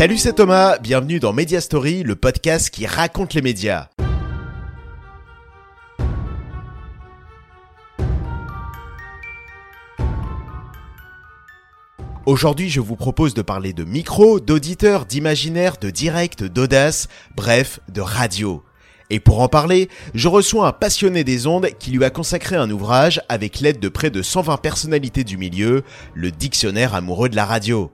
Salut, c'est Thomas, bienvenue dans Media Story, le podcast qui raconte les médias. Aujourd'hui, je vous propose de parler de micro, d'auditeur, d'imaginaire, de direct, d'audace, bref, de radio. Et pour en parler, je reçois un passionné des ondes qui lui a consacré un ouvrage avec l'aide de près de 120 personnalités du milieu, le dictionnaire amoureux de la radio.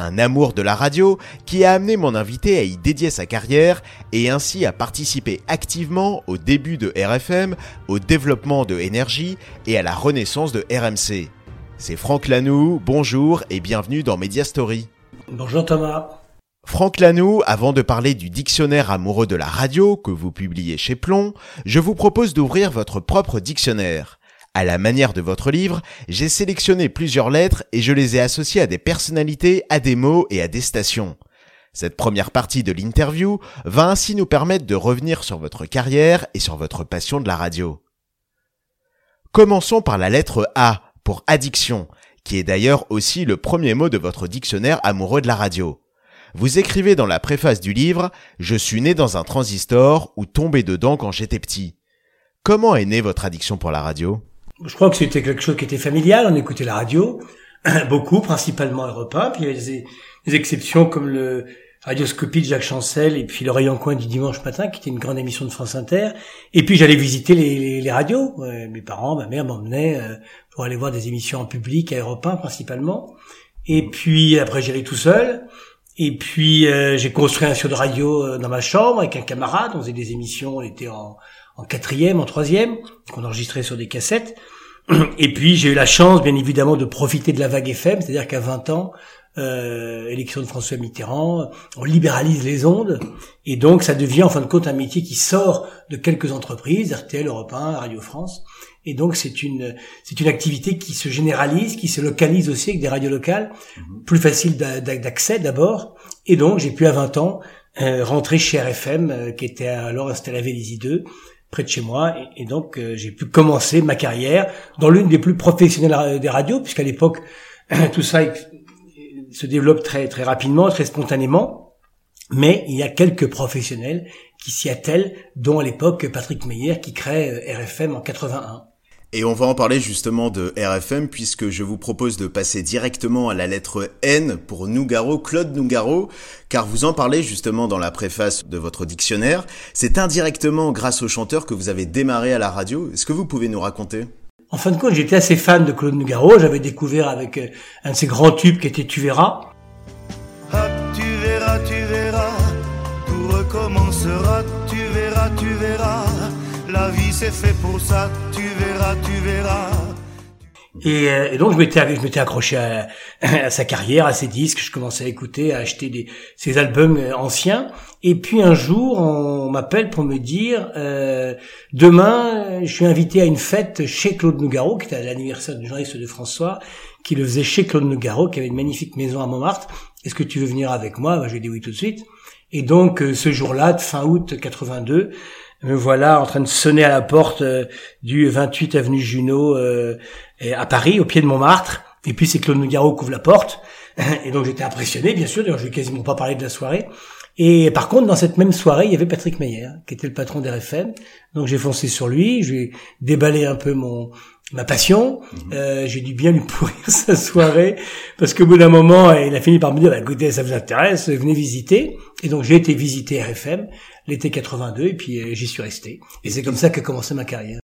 Un amour de la radio qui a amené mon invité à y dédier sa carrière et ainsi à participer activement au début de RFM, au développement de Énergie et à la renaissance de RMC. C'est Franck Lanoux, bonjour et bienvenue dans Media Story. Bonjour Thomas. Franck Lanoux, avant de parler du dictionnaire amoureux de la radio que vous publiez chez Plomb, je vous propose d'ouvrir votre propre dictionnaire. À la manière de votre livre, j'ai sélectionné plusieurs lettres et je les ai associées à des personnalités, à des mots et à des stations. Cette première partie de l'interview va ainsi nous permettre de revenir sur votre carrière et sur votre passion de la radio. Commençons par la lettre A pour addiction, qui est d'ailleurs aussi le premier mot de votre dictionnaire amoureux de la radio. Vous écrivez dans la préface du livre Je suis né dans un transistor ou tombé dedans quand j'étais petit. Comment est née votre addiction pour la radio? Je crois que c'était quelque chose qui était familial, on écoutait la radio, beaucoup, principalement Europe 1, puis il y avait des, exceptions comme le Radioscopie de Jacques Chancel et puis l'oreille en coin du dimanche matin, qui était une grande émission de France Inter. Et puis j'allais visiter les, radios. mes parents, ma mère m'emmenaient euh, pour aller voir des émissions en public à Europe 1 principalement. Et puis après j'allais tout seul. Et puis euh, j'ai construit un studio de radio euh, dans ma chambre avec un camarade. On faisait des émissions, on était en, en quatrième, en troisième, qu'on enregistrait sur des cassettes. Et puis j'ai eu la chance, bien évidemment, de profiter de la vague FM, c'est-à-dire qu'à 20 ans, euh, élection de François Mitterrand, on libéralise les ondes, et donc ça devient en fin de compte un métier qui sort de quelques entreprises, RTL, Europe 1, Radio France, et donc c'est une c'est une activité qui se généralise, qui se localise aussi avec des radios locales, mhm. plus facile d'accès d'abord. Et donc j'ai pu à 20 ans euh, rentrer chez RFM, euh, qui était alors installé à Vélizy 2, près de chez moi. Et, donc euh, j'ai pu commencer ma carrière dans l'une des plus professionnelles des radios, puisqu'à l'époque tout ça se développe très très rapidement, très spontanément. Mais il y a quelques professionnels qui s'y attellent, dont à l'époque Patrick Meyer qui crée RFM en 81. Et on va en parler justement de RFM puisque je vous propose de passer directement à la lettre N pour Nougaro, Claude Nougaro, car vous en parlez justement dans la préface de votre dictionnaire. C'est indirectement grâce au chanteur que vous avez démarré à la radio. Est-ce que vous pouvez nous raconter? En fin de compte, j'étais assez fan de Claude Nougaro. J'avais découvert avec euh, un de ses grands tubes qui était Tu verras. Ah, tu verras, tu verras, tout recommencera, tu verras, tu verras la vie c'est fait pour ça, tu verras, tu verras. Et, euh, donc je m'étais je accroché à, sa carrière, à ses disques, je commençais à écouter, à acheter ses albums euh, anciens. Et puis un jour, on m'appelle pour me dire euh, demain, je suis invité à une fête chez Claude Nougaro, qui était l'anniversaire du journaliste de François, qui le faisait chez Claude Nougaro, qui avait une magnifique maison à Montmartre. Est-ce que tu veux venir avec moi? Ben, J'ai dit oui tout de suite. Et donc ce jour-là, fin août 82, me voilà en train de sonner à la porte euh, du 28 avenue Junot euh, à Paris, au pied de Montmartre. Et puis c'est Claude Nougaro qui ouvre la porte. Et donc j'étais impressionné, bien sûr. D'ailleurs, je vais quasiment pas parler de la soirée. Et par contre, dans cette même soirée, il y avait Patrick Meyer, qui était le patron d'RFM. Donc j'ai foncé sur lui, j'ai déballé un peu mon ma passion. Mhm. Euh, j'ai dû bien lui pourrir sa soirée parce qu'au bout d'un moment, il a fini par me dire bah, "Écoutez, ça vous intéresse Venez visiter." Et donc j'ai été visiter RFM l'été 82 et puis euh, j'y suis resté. Et c'est comme ça qu'a commencé ma carrière.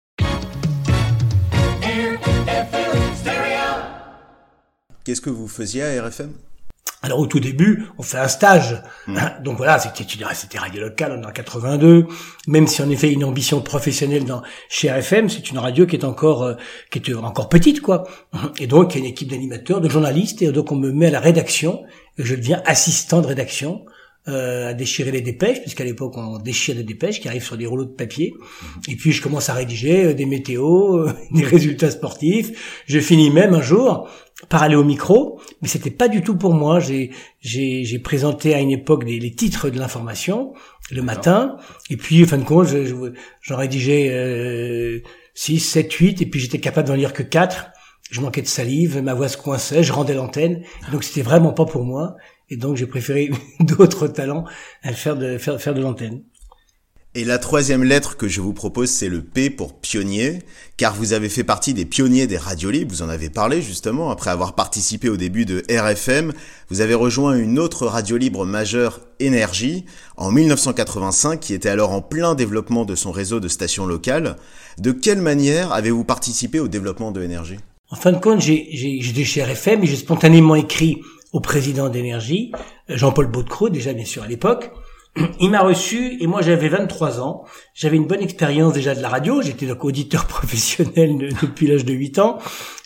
Qu'est-ce que vous faisiez à RFM alors au tout début, on fait un stage. Hmm. Donc voilà, c'était c'était radio locale en 82. Même si en effet une ambition professionnelle dans chez RFM, c'est une radio qui est encore euh, qui est encore petite quoi. Et donc il y a une équipe d'animateurs, de journalistes et donc on me met à la rédaction et je deviens assistant de rédaction euh, à déchirer les dépêches, puisqu'à l'époque on déchire des dépêches qui arrivent sur des rouleaux de papier. Et puis je commence à rédiger euh, des météos, euh, des résultats sportifs. Je finis même un jour par aller au micro, mais c'était pas du tout pour moi. J'ai j'ai présenté à une époque des, les titres de l'information le matin, et puis en fin de compte j'en rédigeais 6, 7, 8, et puis j'étais capable d'en lire que 4. Je manquais de salive, ma voix se coinçait, je rendais l'antenne, donc c'était vraiment pas pour moi. Et donc j'ai préféré d'autres talents à faire de faire, faire de l'antenne. Et la troisième lettre que je vous propose, c'est le P pour pionnier, car vous avez fait partie des pionniers des radios libres, vous en avez parlé justement, après avoir participé au début de RFM, vous avez rejoint une autre radio libre majeure, Énergie, en 1985, qui était alors en plein développement de son réseau de stations locales. De quelle manière avez-vous participé au développement de Énergie? En fin de compte, j'étais chez RFM et j'ai spontanément écrit au président d'Énergie, Jean-Paul Baudecroux, déjà bien sûr à l'époque, il m'a reçu et moi j'avais 23 ans. J'avais une bonne expérience déjà de la radio. J'étais donc auditeur professionnel depuis l'âge de 8 ans.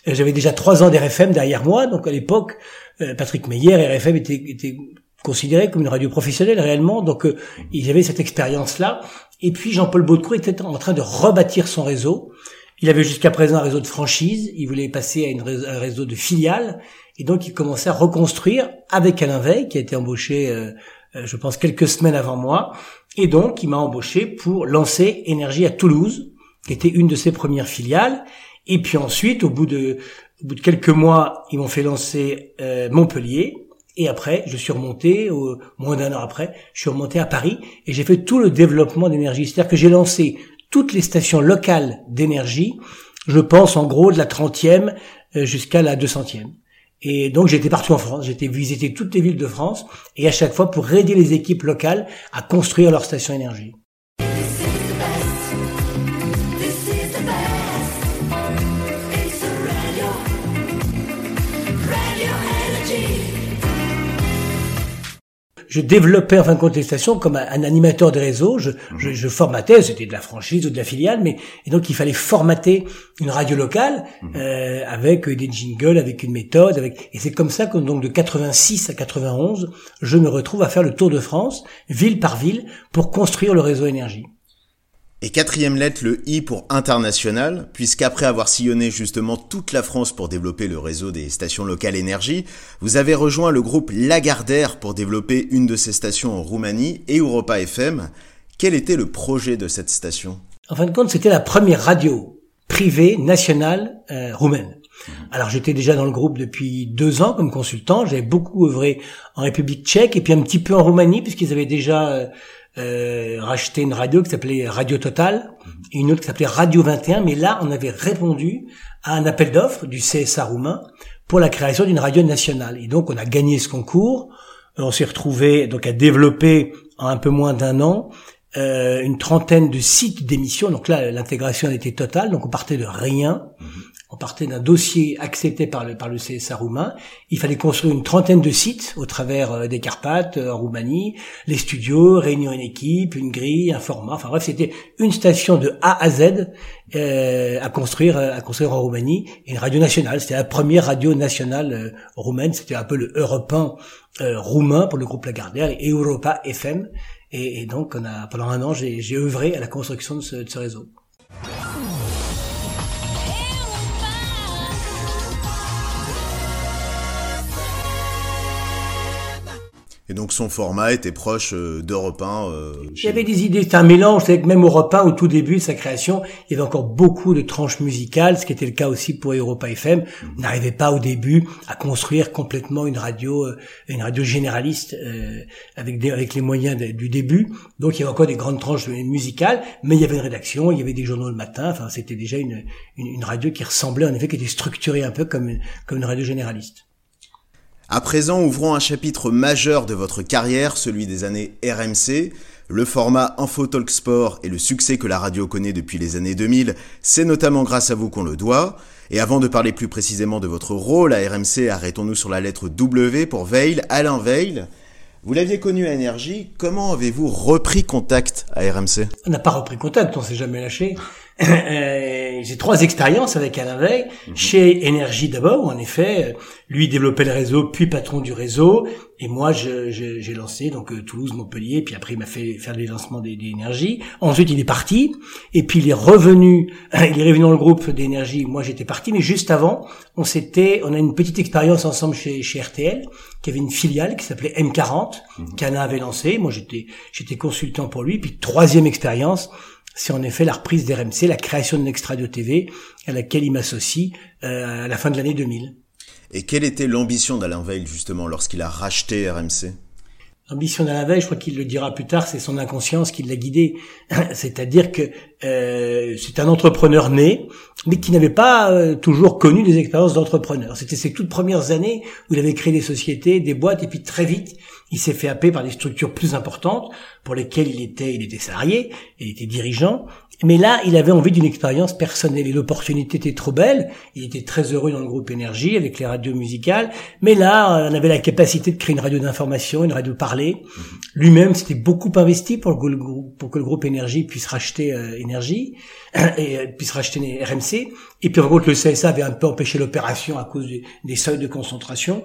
J'avais déjà 3 ans d'RFM derrière moi. Donc à l'époque, euh, Patrick Meyer, RFM était, était considéré comme une radio professionnelle réellement. Donc euh, il y avait cette expérience-là. Et puis Jean-Paul Baudecroux était en train de rebâtir son réseau. Il avait jusqu'à présent un réseau de franchise. Il voulait passer à un réseau de filiales. Et donc il commençait à reconstruire avec Alain Veil, qui a été embauché euh, euh, je pense quelques semaines avant moi, et donc il m'a embauché pour lancer Énergie à Toulouse, qui était une de ses premières filiales. Et puis ensuite, au bout de, au bout de quelques mois, ils m'ont fait lancer euh, Montpellier. Et après, je suis remonté, au, moins d'un an après, je suis remonté à Paris et j'ai fait tout le développement d'énergie. C'est-à-dire que j'ai lancé toutes les stations locales d'énergie, je pense en gros de la 30e euh, jusqu'à la 200e. Et donc j'étais partout en France, j'étais visiter toutes les villes de France et à chaque fois pour aider les équipes locales à construire leur station énergie. Je développais en fin de stations comme un, animateur de réseau. Je, je, je formatais, c'était de la franchise ou de la filiale, mais et donc il fallait formater une radio locale mhm. euh, avec des jingles, avec une méthode, avec et c'est comme ça que donc de 86 à 91, je me retrouve à faire le tour de France, ville par ville, pour construire le réseau énergie. Et quatrième lettre, le I pour international, puisqu'après avoir sillonné justement toute la France pour développer le réseau des stations locales énergie, vous avez rejoint le groupe Lagardère pour développer une de ces stations en Roumanie et Europa FM. Quel était le projet de cette station? En fin de compte, c'était la première radio privée nationale euh, roumaine. Alors j'étais déjà dans le groupe depuis deux ans comme consultant. J'avais beaucoup œuvré en République tchèque et puis un petit peu en Roumanie puisqu'ils avaient déjà euh, racheté une radio qui s'appelait Radio Total et une autre qui s'appelait Radio 21. Mais là, on avait répondu à un appel d'offres du CSA roumain pour la création d'une radio nationale. Et donc, on a gagné ce concours. On s'est retrouvé donc à développer en un peu moins d'un an euh, une trentaine de sites d'émissions. Donc là, l'intégration était totale. Donc on partait de rien. On partait d'un dossier accepté par le, par le CSA roumain. Il fallait construire une trentaine de sites au travers euh, des Carpates, euh, en Roumanie, les studios, réunir une équipe, une grille, un format. Enfin bref, c'était une station de A à Z euh, à construire, à construire en Roumanie et une radio nationale. C'était la première radio nationale roumaine. C'était un peu le européen roumain pour le groupe Lagardère et Europa FM. Et, donc, on a, pendant un an, j'ai œuvré à la construction de ce, de ce réseau. Donc son format était proche euh, d'Europe 1. Euh, il y avait des idées, c'était un mélange, c'est que même Europe 1, au tout début de sa création, il y avait encore beaucoup de tranches musicales, ce qui était le cas aussi pour Europa FM. On n'arrivait pas au début à construire complètement une radio, euh, une radio généraliste euh, avec, des, avec les moyens du début. Donc il y avait encore des grandes tranches musicales, mais il y avait une rédaction, il y avait des journaux le matin. Enfin, c'était déjà une, une, une radio qui ressemblait en effet, qui était structurée un peu comme, comme une radio généraliste. À présent, ouvrons un chapitre majeur de votre carrière, celui des années RMC. Le format Info Talk Sport et le succès que la radio connaît depuis les années 2000, c'est notamment grâce à vous qu'on le doit. Et avant de parler plus précisément de votre rôle à RMC, arrêtons-nous sur la lettre W pour Veil, Alain Veil. Vous l'aviez connu à Énergie, comment avez-vous repris contact à RMC On n'a pas repris contact, on s'est jamais lâché. Euh, j'ai trois expériences avec Alain Veil. Mhm. Chez Énergie d'abord, où en effet, lui développait le réseau, puis patron du réseau, et moi j'ai lancé donc euh, Toulouse, Montpellier, puis après il m'a fait faire les lancements des, énergies. Ensuite il est parti, et puis il est revenu, il est revenu dans le groupe d'énergie. Moi j'étais parti, mais juste avant, on s'était, on a une petite expérience ensemble chez, chez RTL, qui avait une filiale qui s'appelait M40, mmh. qu'Alain avait lancé. Moi j'étais j'étais consultant pour lui. Puis troisième expérience c'est en effet la reprise d'RMC, la création de Next Radio TV, à laquelle il m'associe euh, à la fin de l'année 2000. Et quelle était l'ambition d'Alain Veil justement lorsqu'il a racheté RMC L'ambition d'Alain Veil, je crois qu'il le dira plus tard, c'est son inconscience qui l'a guidé. C'est-à-dire que euh, c'est un entrepreneur né, mais qui n'avait pas euh, toujours connu des expériences d'entrepreneur. C'était ses toutes premières années où il avait créé des sociétés, des boîtes, et puis très vite, il s'est fait happer par des structures plus importantes pour lesquelles il était, il était salarié, il était dirigeant, mais là, il avait envie d'une expérience personnelle et l'opportunité était trop belle. Il était très heureux dans le groupe Énergie avec les radios musicales. Mais là, on avait la capacité de créer une radio d'information, une radio parlée. Mhm. Lui-même s'était beaucoup investi pour, le, pour que le groupe Énergie puisse racheter euh, Énergie et euh, puisse racheter RMC. Et puis en contre, le CSA avait un peu empêché l'opération à cause des, seuils de concentration.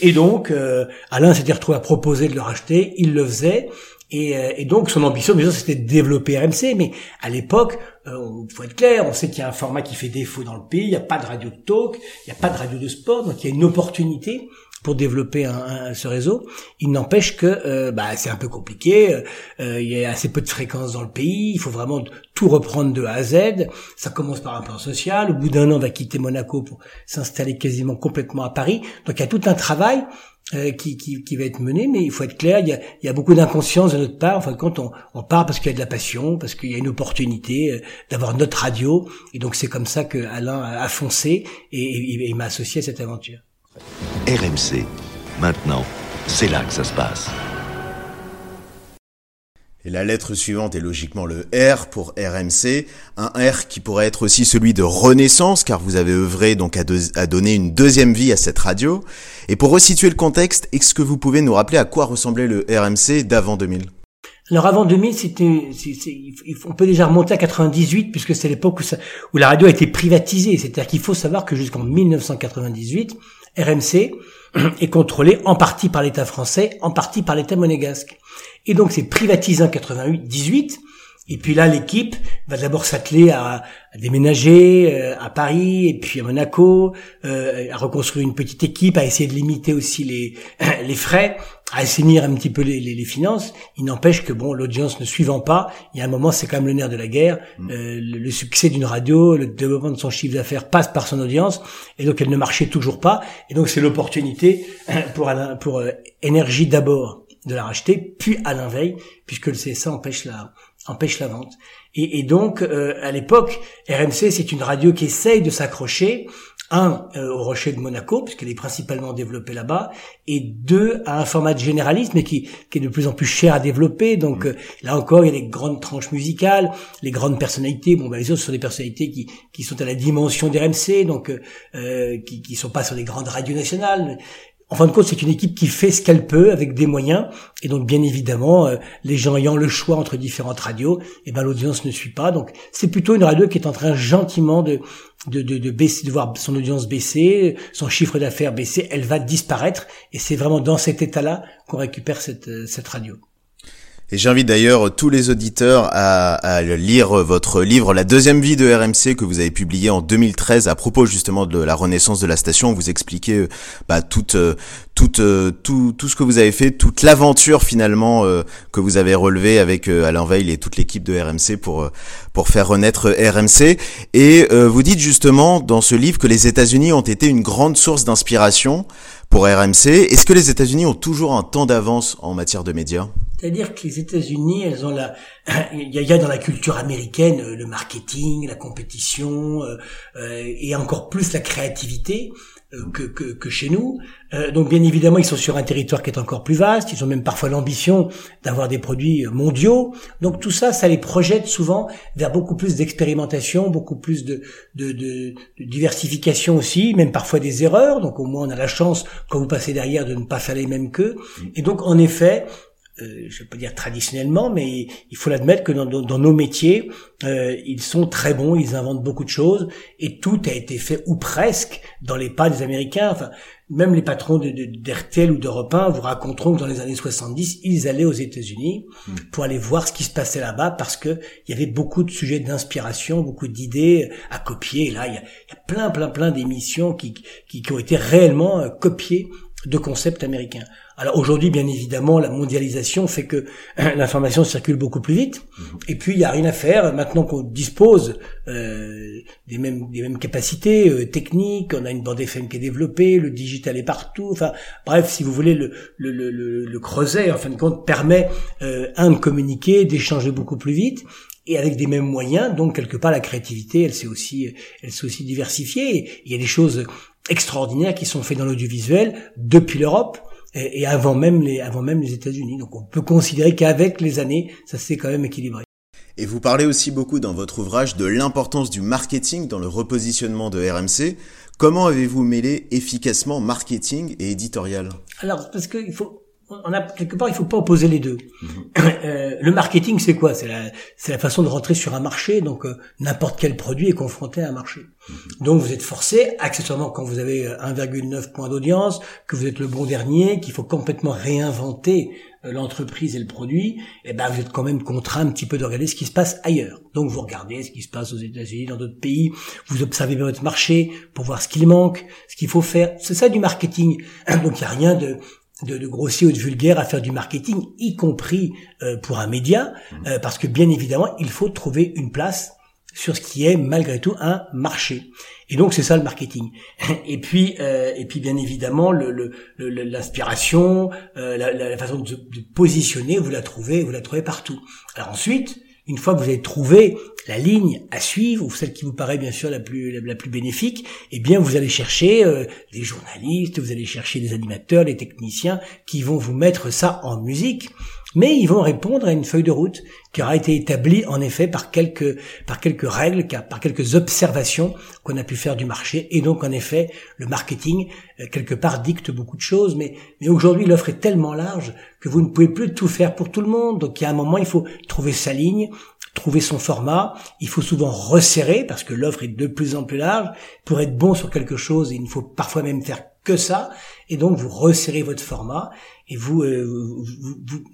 Et donc, euh, Alain s'était retrouvé à proposer de le racheter. Il le faisait. Et, euh, et, donc son ambition, sûr, c'était de développer RMC, mais à l'époque, euh, faut être clair, on sait qu'il y a un format qui fait défaut dans le pays, il n'y a pas de radio de talk, il n'y a pas de radio de sport, donc il y a une opportunité pour développer un, ce réseau. Il n'empêche que euh, bah, c'est un peu compliqué, il y a assez peu de fréquences dans le pays, il faut vraiment tout reprendre de A à Z. Ça commence par un plan social, au bout d'un an, on va quitter Monaco pour s'installer quasiment complètement à Paris. Donc il y a tout un travail euh, qui, qui, qui, va être mené, mais il faut être clair, il y a, il y a beaucoup d'inconscience de notre part. Enfin, quand on, on part parce qu'il y a de la passion, parce qu'il y a une opportunité euh, d'avoir notre radio, et donc c'est comme ça que Alain a foncé et, et, et m'a associé à cette aventure. RMC, maintenant, c'est là que ça se passe. Et la lettre suivante est logiquement le R pour RMC, un R qui pourrait être aussi celui de renaissance, car vous avez œuvré donc à, donner une deuxième vie à cette radio. Et pour resituer le contexte, est-ce que vous pouvez nous rappeler à quoi ressemblait le RMC d'avant 2000 alors avant 2000, c'était, on peut déjà remonter à 98 puisque c'est l'époque où, où la radio a été privatisée. C'est-à-dire qu'il faut savoir que jusqu'en 1998, RMC est contrôlé en partie par l'État français, en partie par l'État monégasque. Et donc c'est privatisé en 88, 18. Et puis là, l'équipe va d'abord s'atteler à, déménager euh, à Paris et puis à Monaco, euh, à reconstruire une petite équipe, à essayer de limiter aussi les, les frais, assainir un petit peu les, les, finances. Il n'empêche que bon, l'audience ne suivant pas, il y a un moment, c'est quand même le nerf de la guerre. Mm. Euh, le, succès d'une radio, le développement de son chiffre d'affaires passe par son audience, et donc elle ne marchait toujours pas. Et donc c'est l'opportunité pour pour énergie d'abord de la racheter, puis Alain Veil, puisque le CSA empêche la, empêche la vente. Et, et donc, euh, à l'époque, RMC, c'est une radio qui essaye de s'accrocher, un, euh, au Rocher de Monaco, puisqu'elle est principalement développée là-bas, et deux, à un format de généraliste, mais qui, qui est de plus en plus cher à développer. Donc mmh. euh, là encore, il y a les grandes tranches musicales, les grandes personnalités. Bon, ben, les autres ce sont des personnalités qui, qui sont à la dimension d'RMC, donc qui, qui sont pas sur les grandes radios nationales en fin de compte, c'est une équipe qui fait ce qu'elle peut avec des moyens. Et donc, bien évidemment, euh, les gens ayant le choix entre différentes radios, eh ben l'audience ne suit pas. Donc, c'est plutôt une radio qui est en train gentiment de de, de, de baisser, de voir son audience baisser, son chiffre d'affaires baisser. Elle va disparaître. Et c'est vraiment dans cet état-là qu'on récupère cette euh, cette radio. Et j'invite d'ailleurs tous les auditeurs à, à, lire votre livre La deuxième vie de RMC que vous avez publié en 2013 à propos justement de la renaissance de la station. Vous expliquez bah, toute, toute, tout, tout ce que vous avez fait, toute l'aventure finalement euh, que vous avez relevée avec euh, Alain Veil et toute l'équipe de RMC pour, pour faire renaître RMC. Et euh, vous dites justement dans ce livre que les États-Unis ont été une grande source d'inspiration pour RMC. Est-ce que les États-Unis ont toujours un temps d'avance en matière de médias? C'est-à-dire que les États-Unis, elles ont la, il y a dans la culture américaine euh, le marketing, la compétition euh, euh, et encore plus la créativité. Euh, que, que, que, chez nous. Euh, donc bien évidemment, ils sont sur un territoire qui est encore plus vaste. Ils ont même parfois l'ambition d'avoir des produits mondiaux. Donc tout ça, ça les projette souvent vers beaucoup plus d'expérimentation, beaucoup plus de, de, de, de, diversification aussi, même parfois des erreurs. Donc au moins, on a la chance, quand vous passez derrière, de ne pas faire les mêmes qu'eux. Et donc en effet, euh, je pas dire traditionnellement, mais il faut l'admettre que dans, dans, nos métiers, euh, ils sont très bons, ils inventent beaucoup de choses, et tout a été fait ou presque dans les pas des Américains. Enfin, même les patrons d'RTL ou d'Europe 1 vous raconteront que dans les années 70, ils allaient aux États-Unis hmm. pour aller voir ce qui se passait là-bas, parce que il y avait beaucoup de sujets d'inspiration, beaucoup d'idées à copier. Et là, il y a, plein, plein, plein d'émissions qui, qui, qui, ont été réellement euh, copiées de concepts américains. Alors aujourd'hui, bien évidemment, la mondialisation fait que l'information circule beaucoup plus vite. Mhm. Et puis, il n'y a rien à faire. Maintenant qu'on dispose euh, des, mêmes, des mêmes capacités euh, techniques, on a une bande FM qui est développée, le digital est partout. Enfin, bref, si vous voulez, le, le, le, le creuset, en fin de compte, permet, euh, un, de communiquer, d'échanger beaucoup plus vite et avec des mêmes moyens. Donc quelque part la créativité, elle s'est aussi, elle s'est aussi diversifiée. il y a des choses extraordinaires qui sont faites dans l'audiovisuel depuis l'Europe et, avant même les, avant même les États-Unis. Donc on peut considérer qu'avec les années, ça s'est quand même équilibré. Et vous parlez aussi beaucoup dans votre ouvrage de l'importance du marketing dans le repositionnement de RMC. Comment avez-vous mêlé efficacement marketing et éditorial? Alors, parce qu'il faut, on a quelque part il faut pas opposer les deux. Mhm. Euh, le marketing c'est quoi? C'est la c'est la façon de rentrer sur un marché donc euh, n'importe quel produit est confronté à un marché. Mhm. Donc vous êtes forcé accessoirement quand vous avez 1,9 point d'audience, que vous êtes le bon dernier, qu'il faut complètement réinventer euh, l'entreprise et le produit, et eh ben vous êtes quand même contraint un petit peu de regarder ce qui se passe ailleurs. Donc vous regardez ce qui se passe aux États-Unis, dans d'autres pays, vous observez bien votre marché pour voir ce qu'il manque, ce qu'il faut faire. C'est ça du marketing. Donc il n'y a rien de de, de, grossier ou de vulgaire à faire du marketing, y compris euh, pour un média, mmh. euh, parce que bien évidemment, il faut trouver une place sur ce qui est malgré tout un marché. Et donc c'est ça le marketing. Et puis euh, et puis bien évidemment le, l'inspiration, la, la, façon de, de, positionner, vous la trouvez, vous la trouvez partout. Alors ensuite, une fois que vous avez trouvé la ligne à suivre, ou celle qui vous paraît bien sûr la plus la, plus bénéfique, eh bien vous allez chercher euh, des journalistes, vous allez chercher des animateurs, des techniciens qui vont vous mettre ça en musique, mais ils vont répondre à une feuille de route qui aura été établie en effet par quelques par quelques règles, par quelques observations qu'on a pu faire du marché, et donc en effet le marketing euh, quelque part dicte beaucoup de choses, mais mais aujourd'hui l'offre est tellement large que vous ne pouvez plus tout faire pour tout le monde, donc il y a un moment il faut trouver sa ligne, trouver son format. Il faut souvent resserrer parce que l'offre est de plus en plus large. Pour être bon sur quelque chose, il ne faut parfois même faire que ça. Et donc vous resserrez votre format et vous, euh, vous, vous,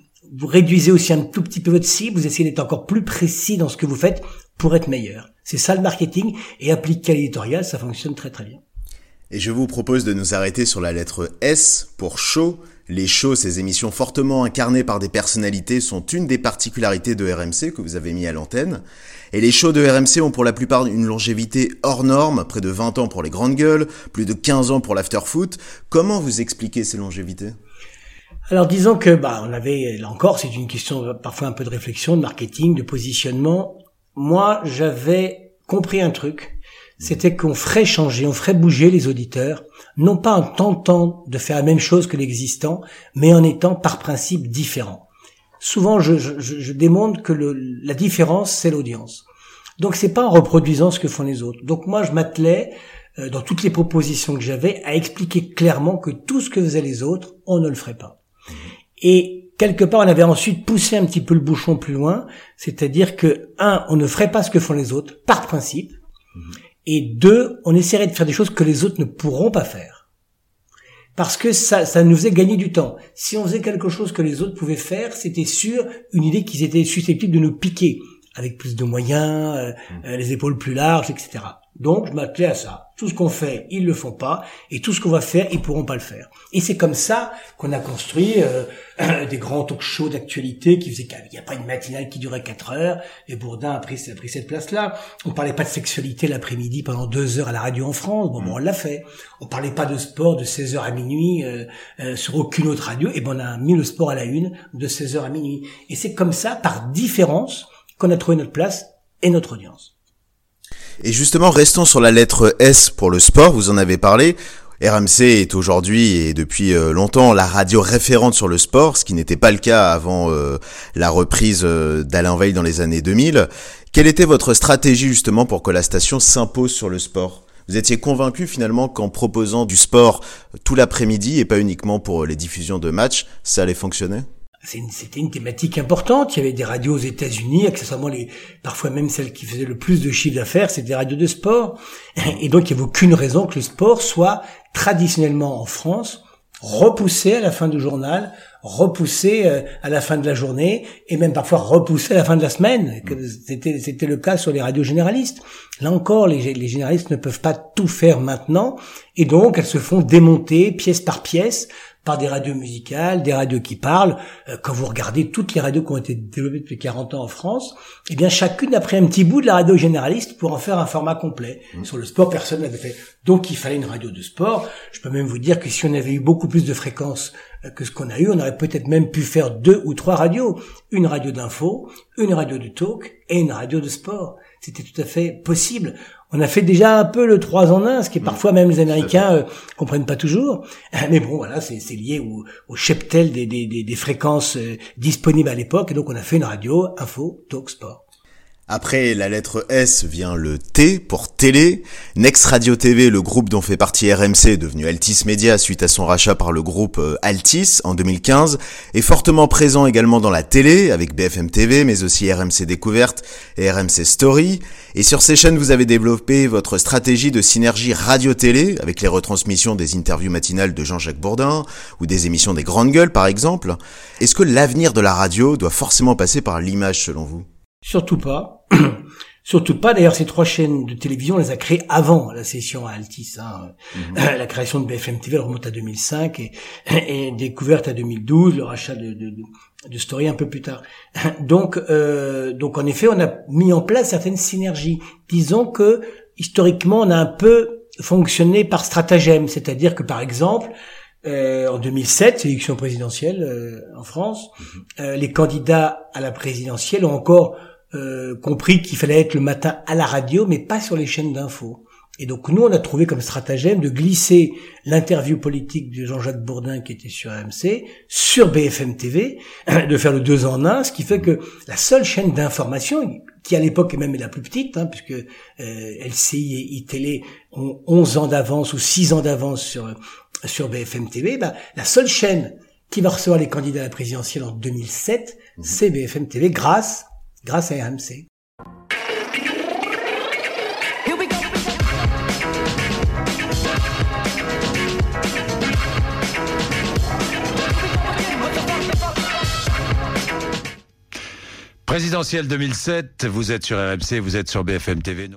réduisez aussi un tout petit peu votre cible. Vous essayez d'être encore plus précis dans ce que vous faites pour être meilleur. C'est ça le marketing et appliqué à l'éditorial, ça fonctionne très très bien. Et je vous propose de nous arrêter sur la lettre S pour show les shows, ces émissions fortement incarnées par des personnalités, sont une des particularités de RMC que vous avez mis à l'antenne. Et les shows de RMC ont pour la plupart une longévité hors norme, près de 20 ans pour les grandes gueules, plus de 15 ans pour l'afterfoot. Comment vous expliquez ces longévités alors disons que bah on avait là encore c'est une question parfois un peu de réflexion, de marketing, de positionnement. Moi j'avais compris un truc, c'était qu'on ferait changer, on ferait bouger les auditeurs, non pas en tentant de faire la même chose que l'existant, mais en étant par principe différent. Souvent, je, je, démontre que la différence, c'est l'audience. Donc, c'est pas en reproduisant ce que font les autres. Donc, moi, je m'attelais euh, dans toutes les propositions que j'avais à expliquer clairement que tout ce que faisaient les autres, on ne le ferait pas. Et quelque part, on avait ensuite poussé un petit peu le bouchon plus loin, c'est-à-dire que un, on ne ferait pas ce que font les autres par principe. Et deux, on essaierait de faire des choses que les autres ne pourront pas faire. Parce que ça, ça nous faisait gagner du temps. Si on faisait quelque chose que les autres pouvaient faire, c'était sûr une idée qu'ils étaient susceptibles de nous piquer, avec plus de moyens, euh, mmh. euh, les épaules plus larges, etc. Donc, je m'attelais à ça. Tout ce qu'on fait, ils le font pas, et tout ce qu'on va faire, ils pourront pas le faire. Et c'est comme ça qu'on a construit euh, des grands talk-shows d'actualité qui faisaient qu'il n'y a pas une matinale qui durait 4 heures, et Bourdin a pris, cette place-là. On parlait pas de sexualité l'après-midi pendant deux heures à la radio en France, bon, bon on l'a fait. On parlait pas de sport de 16 heures à minuit euh, euh, sur aucune autre radio, et ben on a mis le sport à la une de 16 heures à minuit. Et c'est comme ça, par différence, qu'on a trouvé notre place et notre audience. Et justement, restons sur la lettre S pour le sport, vous en avez parlé. RMC est aujourd'hui et depuis euh, longtemps la radio référente sur le sport, ce qui n'était pas le cas avant euh, la reprise euh, d'Alain Veil dans les années 2000. Quelle était votre stratégie justement pour que la station s'impose sur le sport? Vous étiez convaincu finalement qu'en proposant du sport tout l'après-midi et pas uniquement pour les diffusions de matchs, ça allait fonctionner? C'était une thématique importante. Il y avait des radios aux États-Unis, accessoirement les, parfois même celles qui faisaient le plus de chiffre d'affaires, c'était des radios de sport. Et donc il n'y avait aucune raison que le sport soit traditionnellement en France repoussé à la fin du journal repoussé euh, à la fin de la journée et même parfois repoussé à la fin de la semaine. C'était c'était le cas sur les radios généralistes. Là encore, les, les généralistes ne peuvent pas tout faire maintenant et donc elles se font démonter pièce par pièce par des radios musicales, des radios qui parlent. Euh, quand vous regardez toutes les radios qui ont été développées depuis 40 ans en France, eh bien chacune a pris un petit bout de la radio généraliste pour en faire un format complet. Mmh. Sur le sport, personne n'avait fait. Donc il fallait une radio de sport. Je peux même vous dire que si on avait eu beaucoup plus de fréquences euh, que ce qu'on a eu, on aurait peut-être même pu faire deux ou trois radios. Une radio d'info, une radio de talk et une radio de sport. C'était tout à fait possible on a fait déjà un peu le 3 en 1, ce qui est mm. parfois même les Américains euh, comprennent pas toujours. Mais bon, voilà, c'est lié au, au cheptel des, des, des, fréquences euh, disponibles à l'époque. Et donc, on a fait une radio, info, talk, sport. Après la lettre S vient le T pour télé. Next Radio TV, le groupe dont fait partie RMC, devenu Altis Media suite à son rachat par le groupe euh, Altis en 2015, est fortement présent également dans la télé avec BFM TV, mais aussi RMC Découverte et RMC Story. Et sur ces chaînes, vous avez développé votre stratégie de synergie radio-télé avec les retransmissions des interviews matinales de Jean-Jacques Bourdin ou des émissions des Grandes Gueules par exemple. Est-ce que l'avenir de la radio doit forcément passer par l'image selon vous? Surtout pas. Surtout pas. D'ailleurs, ces trois chaînes de télévision, on les a créées avant la session à Altis. Hein. Mhm. La création de BFM TV elle remonte à 2005 et, et découverte à 2012, le rachat de, de, de Story un peu plus tard. Donc, euh, donc en effet, on a mis en place certaines synergies. Disons que historiquement, on a un peu fonctionné par stratagème, c'est-à-dire que par exemple, euh, en 2007, l'élection présidentielle euh, en France, euh, les candidats à la présidentielle ont encore euh, compris qu'il fallait être le matin à la radio, mais pas sur les chaînes d'infos. Et donc nous, on a trouvé comme stratagème de glisser l'interview politique de Jean-Jacques Bourdin qui était sur AMC sur BFM TV, de faire le deux en un, ce qui fait que la seule chaîne d'information, qui à l'époque est même la plus petite, hein, puisque euh, LCI et iTélé ont 11 ans d'avance ou 6 ans d'avance sur sur BFM TV, bah, la seule chaîne qui va recevoir les candidats à la présidentielle en 2007, mhm. c'est BFM TV grâce grâce à RMC. Présidentielle 2007, vous êtes sur RMC, vous êtes sur BFM TV.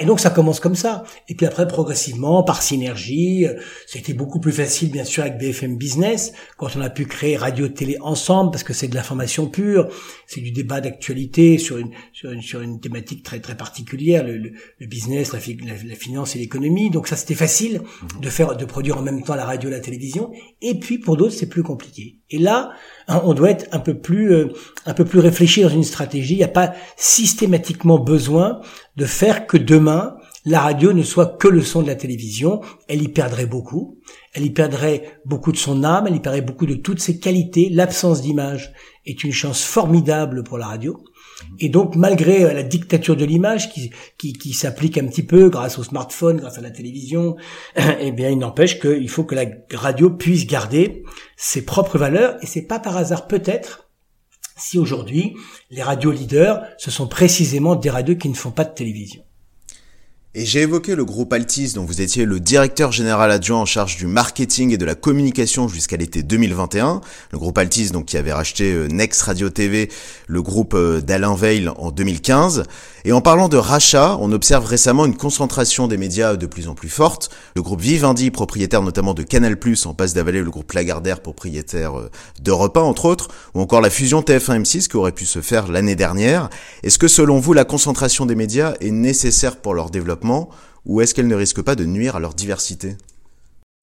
Et donc ça commence comme ça. Et puis après, progressivement, par synergie, euh, c'était beaucoup plus facile, bien sûr, avec BFM Business, quand on a pu créer radio-télé ensemble, parce que c'est de l'information pure, c'est du débat d'actualité sur une, sur une, sur une thématique très très particulière, le, le, business, la, la, finance et l'économie. Donc ça, c'était facile mhm. de faire, de produire en même temps la radio et la télévision. Et puis pour d'autres, c'est plus compliqué. Et là, hein, on doit être un peu plus, euh, un peu plus réfléchi dans une stratégie. Il n'y a pas systématiquement besoin de faire que demain, la radio ne soit que le son de la télévision. Elle y perdrait beaucoup. Elle y perdrait beaucoup de son âme. Elle y perdrait beaucoup de toutes ses qualités. L'absence d'image est une chance formidable pour la radio. Et donc, malgré euh, la dictature de l'image qui, qui, qui s'applique un petit peu grâce au smartphone, grâce à la télévision, eh bien, il n'empêche qu'il faut que la radio puisse garder ses propres valeurs. Et c'est pas par hasard, peut-être, si aujourd'hui, les radios leaders, ce sont précisément des radios qui ne font pas de télévision. Et j'ai évoqué le groupe Altis dont vous étiez le directeur général adjoint en charge du marketing et de la communication jusqu'à l'été 2021. Le groupe Altis donc qui avait racheté euh, Next Radio TV, le groupe euh, d'Alain Veil en 2015. Et en parlant de rachat, on observe récemment une concentration des médias de plus en plus forte. Le groupe Vivendi, propriétaire notamment de Canal+, en passe d'avaler le groupe Lagardère, propriétaire euh, d'Europe 1 entre autres, ou encore la fusion TF1-M6 qui aurait pu se faire l'année dernière. Est-ce que selon vous la concentration des médias est nécessaire pour leur développement? Ou est-ce qu'elle ne risque pas de nuire à leur diversité?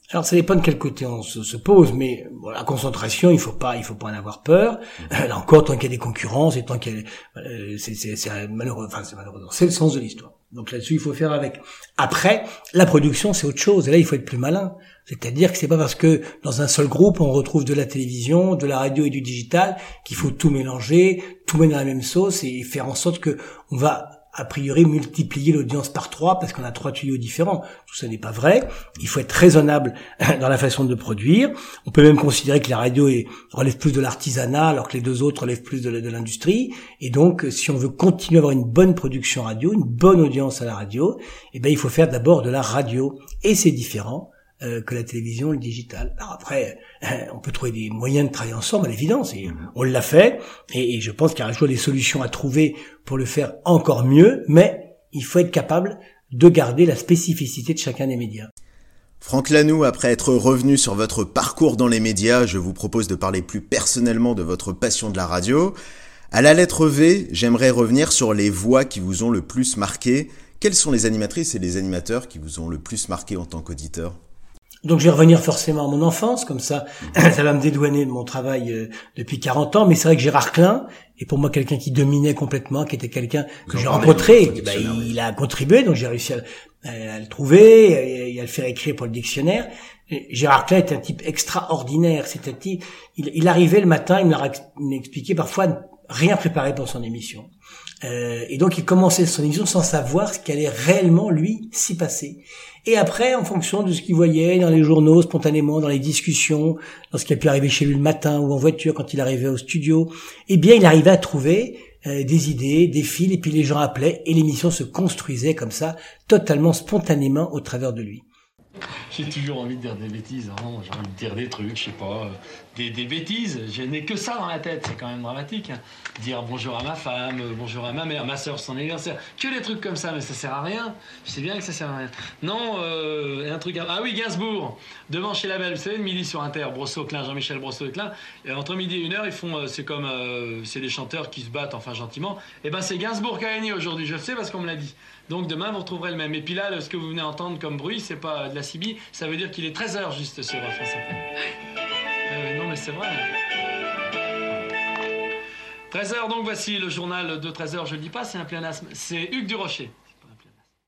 Alors ça dépend de quel côté on se, pose, mais la concentration, il faut pas, il faut pas en avoir peur. Là encore, tant qu'il y a des concurrences et tant qu'il euh, c'est malheureux, enfin c'est malheureux, c'est le sens de l'histoire. Donc là-dessus, il faut faire avec. Après, la production, c'est autre chose. Et là, il faut être plus malin. C'est-à-dire que c'est pas parce que dans un seul groupe on retrouve de la télévision, de la radio et du digital qu'il faut tout mélanger, tout mettre dans la même sauce et faire en sorte que on va a priori multiplier l'audience par trois parce qu'on a trois tuyaux différents. Tout ça n'est pas vrai. Il faut être raisonnable dans la façon de produire. On peut même considérer que la radio relève plus de l'artisanat alors que les deux autres relèvent plus de, l'industrie. Et donc, si on veut continuer à avoir une bonne production radio, une bonne audience à la radio, eh ben, il faut faire d'abord de la radio. Et c'est différent euh, que la télévision, le digital. Alors après, on peut trouver des moyens de travailler ensemble, à l'évidence, et on l'a fait, et, je pense qu'il y a toujours des solutions à trouver pour le faire encore mieux, mais il faut être capable de garder la spécificité de chacun des médias. Franck Lanoux, après être revenu sur votre parcours dans les médias, je vous propose de parler plus personnellement de votre passion de la radio. À la lettre V, j'aimerais revenir sur les voix qui vous ont le plus marqué. Quelles sont les animatrices et les animateurs qui vous ont le plus marqué en tant qu'auditeur? Donc je vais revenir forcément à mon enfance, comme ça, ça va me dédouaner de mon travail euh, depuis 40 ans. Mais c'est vrai que Gérard Klein est pour moi quelqu'un qui dominait complètement, qui était quelqu'un que j'ai rencontré. Bah, il a contribué, donc j'ai réussi à, à, le trouver et à le faire écrire pour le dictionnaire. Gérard Klein est un type extraordinaire. C'est un type, il, il, arrivait le matin, il m'expliquait parfois rien préparé pour son émission. Euh, et donc il commençait son émission sans savoir ce qu'allait réellement lui s'y passer. Et après, en fonction de ce qu'il voyait dans les journaux, spontanément, dans les discussions, dans ce qui a pu arriver chez lui le matin ou en voiture quand il arrivait au studio, eh bien il arrivait à trouver euh, des idées, des fils, et puis les gens appelaient, et l'émission se construisait comme ça, totalement spontanément au travers de lui. J'ai toujours envie de dire des bêtises, hein. j'ai envie de dire des trucs, je sais pas, euh, des, des, bêtises. Je n'ai que ça dans la tête, c'est quand même dramatique. Hein. Dire bonjour à ma femme, euh, bonjour à ma mère, ma soeur, son anniversaire, que des trucs comme ça, mais ça sert à rien. Je sais bien que ça sert à rien. Non, euh, un truc. Ah oui, Gainsbourg, devant chez la Belle, vous savez, midi sur Inter, Brosseau-Clin, Jean-Michel Brosseau-Clin. Entre midi et une heure, ils font, c'est comme, c'est des chanteurs qui se battent, enfin gentiment. Et eh ben c'est Gainsbourg qui a gagné aujourd'hui, je le sais parce qu'on me l'a dit. Donc demain, vous retrouverez le même. Et puis là, ce que vous venez entendre comme bruit, c'est pas de la CB, ça veut dire qu'il est 13h juste sur France euh, non, mais c'est vrai. 13h, donc voici le journal de 13h, je le dis pas, c'est un pléonasme. C'est Hugues Durocher.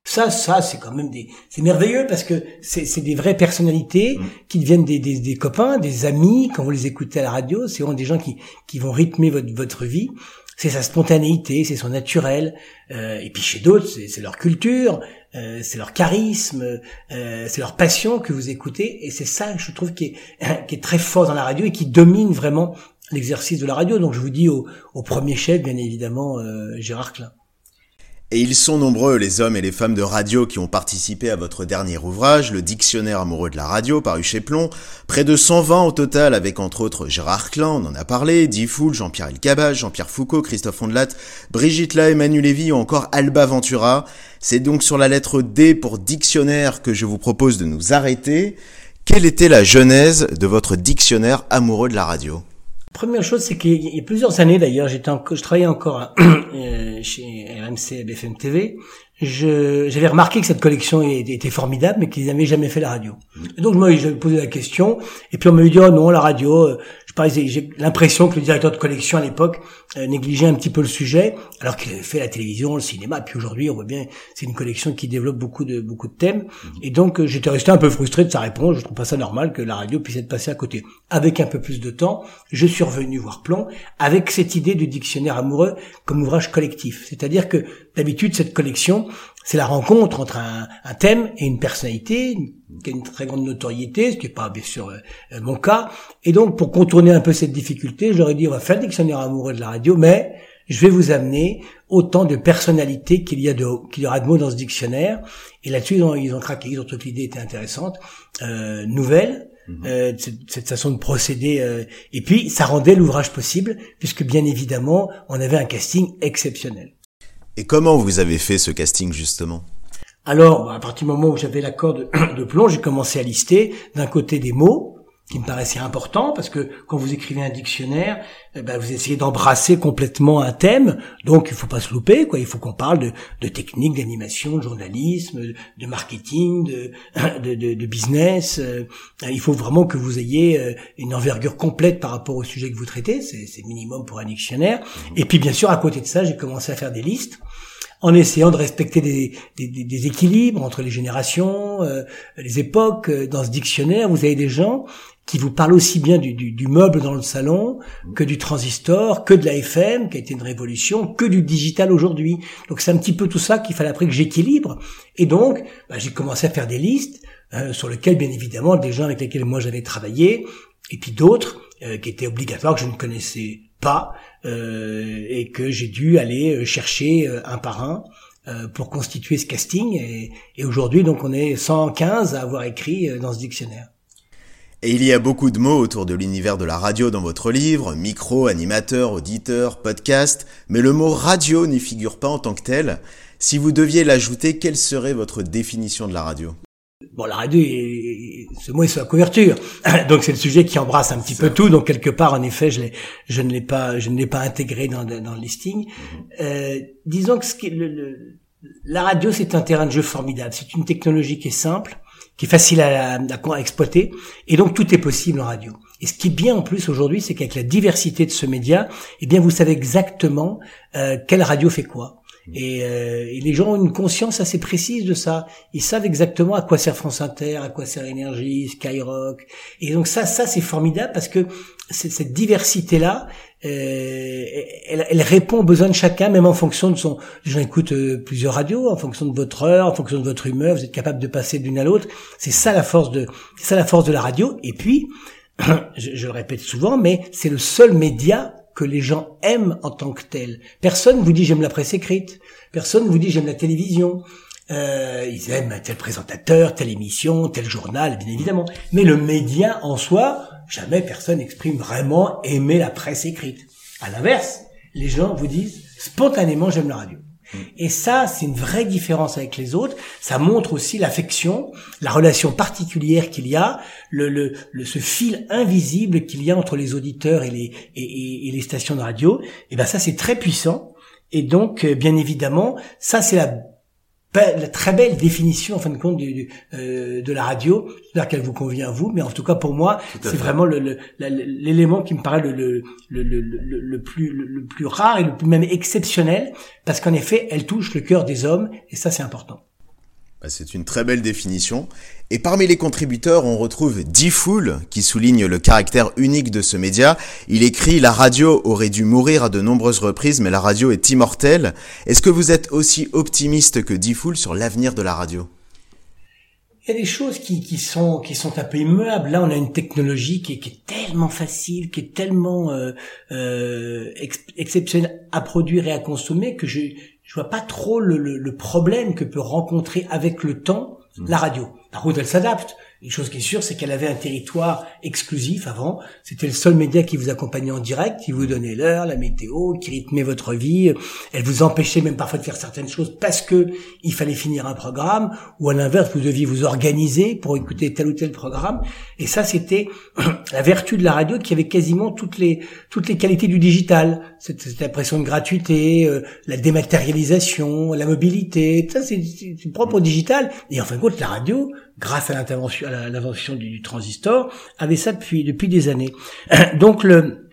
Ça, ça, c'est quand même des, c'est merveilleux parce que c'est des vraies personnalités mm. qui deviennent des, des, des, copains, des amis. Quand vous les écoutez à la radio, c'est vraiment des gens qui, qui vont rythmer votre, votre vie c'est sa spontanéité, c'est son naturel. Euh, et puis chez d'autres, c'est leur culture, euh, c'est leur charisme, euh, c'est leur passion que vous écoutez. Et c'est ça, je trouve, qui est, qui est très fort dans la radio et qui domine vraiment l'exercice de la radio. Donc je vous dis au, au premier chef, bien évidemment, euh, Gérard Klein. Et ils sont nombreux, les hommes et les femmes de radio qui ont participé à votre dernier ouvrage, le Dictionnaire amoureux de la radio, paru chez Plomb. Près de 120 au total, avec entre autres Gérard Klein, on en a parlé, Difool, Jean-Pierre Elkabbach, Jean-Pierre Foucault, Christophe Ondelat, Brigitte La, Emmanuel Lévy ou encore Alba Ventura. C'est donc sur la lettre D pour Dictionnaire que je vous propose de nous arrêter. Quelle était la genèse de votre dictionnaire amoureux de la radio? Première chose, c'est qu'il y a plusieurs années d'ailleurs, j'étais je travaillais encore euh, chez RMC BFM TV. j'avais remarqué que cette collection était formidable, mais qu'ils n'avaient jamais fait la radio. Et donc, moi, j'avais posé la question, et puis on me dit, oh non, la radio, j'ai l'impression que le directeur de collection à l'époque euh, négligeait un petit peu le sujet, alors qu'il avait fait la télévision, le cinéma. Puis aujourd'hui, on voit bien, c'est une collection qui développe beaucoup de beaucoup de thèmes. Mhm. Et donc, euh, j'étais resté un peu frustré de sa réponse. Je trouve pas ça normal que la radio puisse être passée à côté. Avec un peu plus de temps, je suis revenu voir Plomb avec cette idée du dictionnaire amoureux comme ouvrage collectif. C'est-à-dire que d'habitude, cette collection, c'est la rencontre entre un, un, thème et une personnalité qui a une très grande notoriété, ce qui n'est pas bien sûr euh, mon cas. Et donc, pour contourner un peu cette difficulté, j'aurais dit on va faire le dictionnaire amoureux de la radio, mais je vais vous amener autant de personnalités qu'il y a de qu'il y aura de mots dans ce dictionnaire. Et là-dessus, ils ont, ils ont craqué, ils ont trouvé que l'idée était intéressante, euh, nouvelle. Mhm. Euh, cette, cette, façon de procéder euh, et puis ça rendait l'ouvrage possible puisque bien évidemment on avait un casting exceptionnel. Et comment vous avez fait ce casting justement? Alors, à partir du moment où j'avais l'accord de, de plomb, j'ai commencé à lister d'un côté des mots, qui me paraissaient importants parce que quand vous écrivez un dictionnaire, eh ben, vous essayez d'embrasser complètement un thème, donc il faut pas se louper, quoi. Il faut qu'on parle de, de techniques, d'animation, de journalisme, de marketing, de, de, de, business. Euh, il faut vraiment que vous ayez euh, une envergure complète par rapport au sujet que vous traitez. C'est minimum pour un dictionnaire. Et puis bien sûr, à côté de ça, j'ai commencé à faire des listes en essayant de respecter des, des, des équilibres entre les générations, euh, les époques. Dans ce dictionnaire, vous avez des gens qui vous parlent aussi bien du, du, du, meuble dans le salon que du transistor, que de la FM, qui a été une révolution, que du digital aujourd'hui. Donc c'est un petit peu tout ça qu'il fallait après que j'équilibre. Et donc, bah, j'ai commencé à faire des listes euh, sur lesquelles, bien évidemment, des gens avec lesquels moi j'avais travaillé, et puis d'autres euh, qui étaient obligatoires que je ne connaissais pas euh, et que j'ai dû aller chercher un par un euh, pour constituer ce casting. Et, et aujourd'hui, donc, on est 115 à avoir écrit euh, dans ce dictionnaire. Et il y a beaucoup de mots autour de l'univers de la radio dans votre livre, micro, animateur, auditeur, podcast, mais le mot radio n'y figure pas en tant que tel. Si vous deviez l'ajouter, quelle serait votre définition de la radio? Bon, la radio, ce mot est sur la couverture, donc c'est le sujet qui embrasse un petit peu tout. Donc quelque part, en effet, je, je ne l'ai pas, je ne l'ai pas intégré dans, dans le listing. Mhm. Euh, disons que ce qui, le, le, la radio, c'est un terrain de jeu formidable. C'est une technologie qui est simple, qui est facile à, à, exploiter, et donc tout est possible en radio. Et ce qui est bien en plus aujourd'hui, c'est qu'avec la diversité de ce média, eh bien vous savez exactement euh, quelle radio fait quoi. Et, euh, les gens ont une conscience assez précise de ça. Ils savent exactement à quoi sert France Inter, à quoi sert Énergie, Skyrock. Et donc ça, ça c'est formidable parce que cette diversité-là, elle, elle, répond aux besoins de chacun, même en fonction de son. Les gens écoutent euh, plusieurs radios, en fonction de votre heure, en fonction de votre humeur. Vous êtes capable de passer d'une à l'autre. C'est ça la force de, c'est ça la force de la radio. Et puis, je, je le répète souvent, mais c'est le seul média que les gens aiment en tant que tel. Personne vous dit j'aime la presse écrite. Personne vous dit j'aime la télévision. Euh, ils aiment tel présentateur, telle émission, tel journal, bien évidemment. Mais le média en soi, jamais personne n'exprime vraiment aimer la presse écrite. À l'inverse, les gens vous disent spontanément j'aime la radio. Et ça, c'est une vraie différence avec les autres. Ça montre aussi l'affection, la relation particulière qu'il y a, le, le, ce fil invisible qu'il y a entre les auditeurs et les, et, et les stations de radio. Et ben ça, c'est très puissant. Et donc, euh, bien évidemment, ça, c'est la la très belle définition en fin de compte du, euh, de la radio. J'espère qu'elle vous convient à vous, mais en tout cas pour moi, c'est vraiment l'élément le, qui me paraît le, le, le, plus, le, plus rare et le plus même exceptionnel, parce qu'en effet, elle touche le cœur des hommes, et ça c'est important. Bah, c'est une très belle définition. Et parmi les contributeurs, on retrouve Diffoul, qui souligne le caractère unique de ce média. Il écrit « La radio aurait dû mourir à de nombreuses reprises, mais la radio est immortelle ». Est-ce que vous êtes aussi optimiste que Diffoul sur l'avenir de la radio? Il y a des choses qui, sont qui sont un peu immuables. Là, on a une technologie qui est, qui est tellement facile, qui est tellement euh, euh, exceptionnelle à produire et à consommer que je je vois pas trop le, le, problème que peut rencontrer avec le temps la radio. Par contre, elle s'adapte. Une chose qui est sûre, c'est qu'elle avait un territoire exclusif avant. C'était le seul média qui vous accompagnait en direct, qui vous donnait l'heure, la météo, qui rythmait votre vie. Elle vous empêchait même parfois de faire certaines choses parce que il fallait finir un programme, ou à l'inverse, vous deviez vous organiser pour écouter tel ou tel programme. Et ça, c'était la vertu de la radio qui avait quasiment toutes les toutes les qualités du digital. Cette, cette impression de gratuité, euh, la dématérialisation, la mobilité. Ça, c'est propre au digital. Et en fin de compte, la radio grâce à l'intervention, à l'invention du, transistor, avait ça depuis depuis des années. Donc le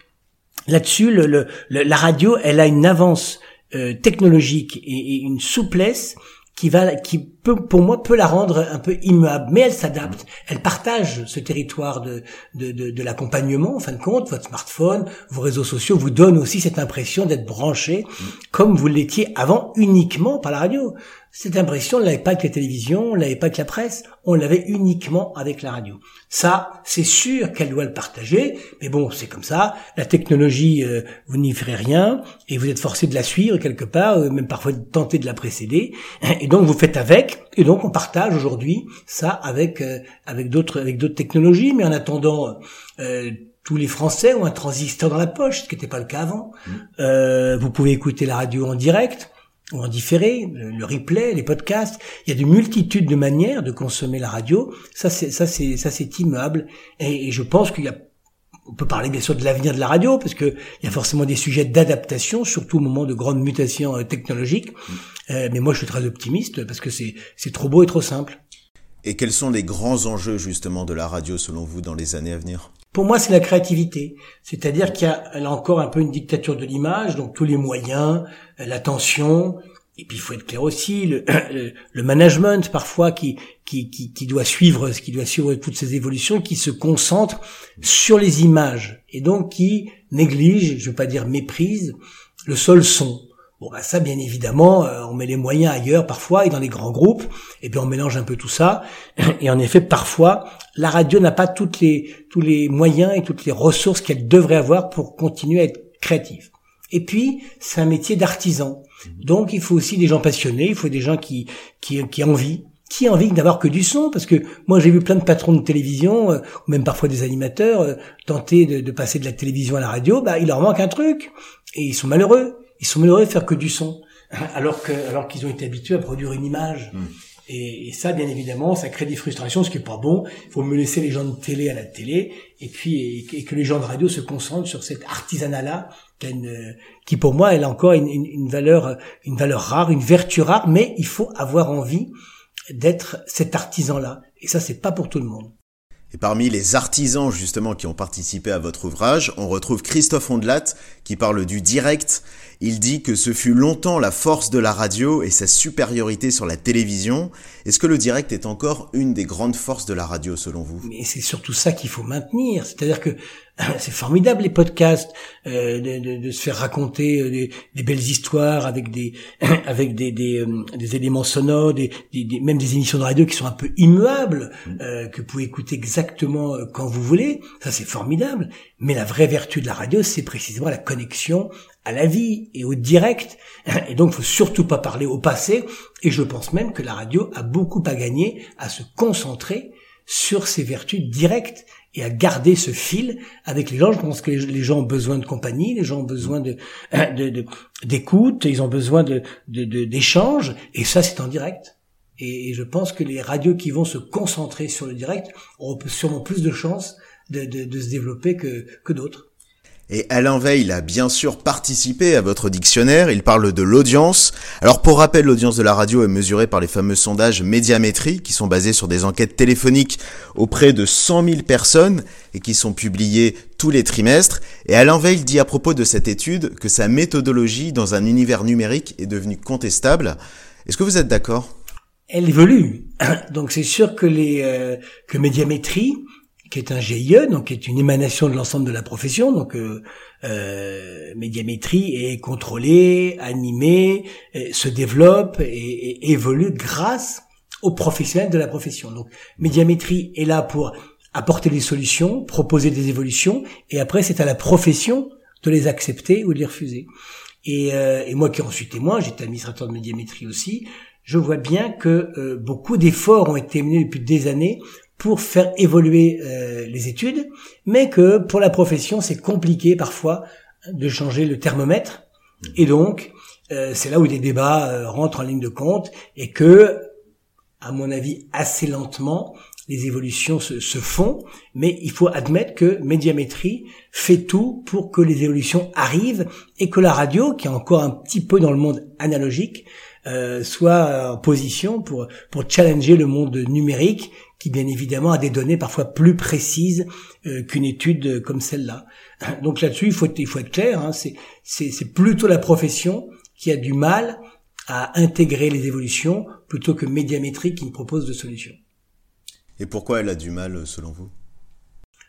là-dessus, le, la radio, elle a une avance euh, technologique et, une souplesse qui va, qui peut, pour moi, peut la rendre un peu immuable. Mais elle s'adapte. Elle partage ce territoire de, de, de, de l'accompagnement, en fin de compte. Votre smartphone, vos réseaux sociaux vous donnent aussi cette impression d'être branché, comme vous l'étiez avant uniquement par la radio. Cette impression, on l'avait pas avec la télévision, on l'avait pas avec la presse, on l'avait uniquement avec la radio. Ça, c'est sûr qu'elle doit le partager, mais bon, c'est comme ça. La technologie, euh, vous n'y ferez rien, et vous êtes forcé de la suivre quelque part, euh, même parfois de tenter de la précéder, et donc vous faites avec, et donc on partage aujourd'hui ça avec euh, avec d'autres avec d'autres technologies, mais en attendant. tous les Français ont un transistor dans la poche, ce qui n'était pas le cas avant. Mmh. vous pouvez écouter la radio en direct ou en différé, le, replay, les podcasts. Il y a de multitudes de manières de consommer la radio. Ça, c'est ça, c'est ça, c'est immuable. Et, je pense qu'il y a on peut parler bien sûr de l'avenir de la radio parce que il y a forcément des sujets d'adaptation, surtout au moment de grandes mutations euh, technologiques. Mm. Euh, mais moi, je suis très optimiste parce que c'est c'est trop beau et trop simple. Et quels sont les grands enjeux justement de la radio selon vous dans les années à venir? Pour moi, c'est la créativité. C'est-à-dire qu'il y a là encore un peu une dictature de l'image, donc tous les moyens, l'attention, et puis il faut être clair aussi, le, le, management parfois qui, qui, qui, qui, doit suivre, qui doit suivre toutes ces évolutions, qui se concentre sur les images et donc qui néglige, je veux pas dire méprise, le seul son. Bon, bah ça, bien évidemment, euh, on met les moyens ailleurs parfois et dans les grands groupes, et puis on mélange un peu tout ça. Et en effet, parfois, la radio n'a pas toutes les tous les moyens et toutes les ressources qu'elle devrait avoir pour continuer à être créative. Et puis, c'est un métier d'artisan. Donc, il faut aussi des gens passionnés, il faut des gens qui, qui, qui ont envie, qui a envie d'avoir que du son Parce que moi, j'ai vu plein de patrons de télévision, euh, ou même parfois des animateurs, euh, tenter de, de, passer de la télévision à la radio. Bah, il leur manque un truc. Et ils sont malheureux. Ils sont malheureux de faire que du son. Alors que, alors qu'ils ont été habitués à produire une image. Mm. Et, et, ça, bien évidemment, ça crée des frustrations, ce qui est pas bon. Il faut me laisser les gens de télé à la télé, et puis et, que les gens de radio se concentrent sur cet artisanat-là, qui, qui, pour moi, elle a encore une, une, une, valeur, une valeur rare, une vertu rare, mais il faut avoir envie d'être cet artisan-là. Et ça, c'est pas pour tout le monde. Et parmi les artisans justement qui ont participé à votre ouvrage, on retrouve Christophe Ondelat qui parle du direct. Il dit que ce fut longtemps la force de la radio et sa supériorité sur la télévision. Est-ce que le direct est encore une des grandes forces de la radio selon vous? Mais c'est surtout ça qu'il faut maintenir. C'est-à-dire que c'est formidable les podcasts, euh, de, de, de, se faire raconter euh, des, des, belles histoires avec des avec des, des, euh, des éléments sonores, des, même des émissions de radio qui sont un peu immuables, mm. euh, que vous pouvez écouter exactement quand vous voulez. Ça c'est formidable. Mais la vraie vertu de la radio, c'est précisément la connexion à la vie et au direct. Et donc, faut surtout pas parler au passé. Et je pense même que la radio a beaucoup à gagner à se concentrer sur ses vertus directes et à garder ce fil avec les gens. Je pense que les gens ont besoin de compagnie, les gens ont besoin de d'écoute, ils ont besoin de d'échanges, et ça c'est en direct. Et, je pense que les radios qui vont se concentrer sur le direct auront sûrement plus de chances de, de se développer que, que d'autres. Et Alain Veil a bien sûr participé à votre dictionnaire, il parle de l'audience. Alors pour rappel, l'audience de la radio est mesurée par les fameux sondages médiamétrie qui sont basés sur des enquêtes téléphoniques auprès de 100 000 personnes et qui sont publiées tous les trimestres. Et Alain Veil dit à propos de cette étude que sa méthodologie dans un univers numérique est devenue contestable. Est-ce que vous êtes d'accord? Elle évolue. Donc c'est sûr que les euh, que médiamétrie qui est un GIE, donc qui est une émanation de l'ensemble de la profession. Donc, euh, euh, Médiamétrie est contrôlée, animée, euh, se développe et, évolue grâce aux professionnels de la profession. Donc, Médiamétrie est là pour apporter des solutions, proposer des évolutions, et après, c'est à la profession de les accepter ou de les refuser. Et, euh, et moi qui en suis témoin, j'étais administrateur de médiamétrie aussi, je vois bien que euh, beaucoup d'efforts ont été menés depuis des années pour faire évoluer euh, les études, mais que pour la profession, c'est compliqué parfois de changer le thermomètre. Et donc, euh, c'est là où des débats euh, rentrent en ligne de compte et que, à mon avis, assez lentement, les évolutions se, font, mais il faut admettre que Médiamétrie fait tout pour que les évolutions arrivent et que la radio, qui est encore un petit peu dans le monde analogique, euh, soit en position pour pour challenger le monde numérique qui bien évidemment a des données parfois plus précises euh, qu'une étude comme celle-là. Donc là-dessus, il faut, il faut être clair, hein, c'est plutôt la profession qui a du mal à intégrer les évolutions plutôt que médiamétrie qui propose de solutions. Et pourquoi elle a du mal selon vous?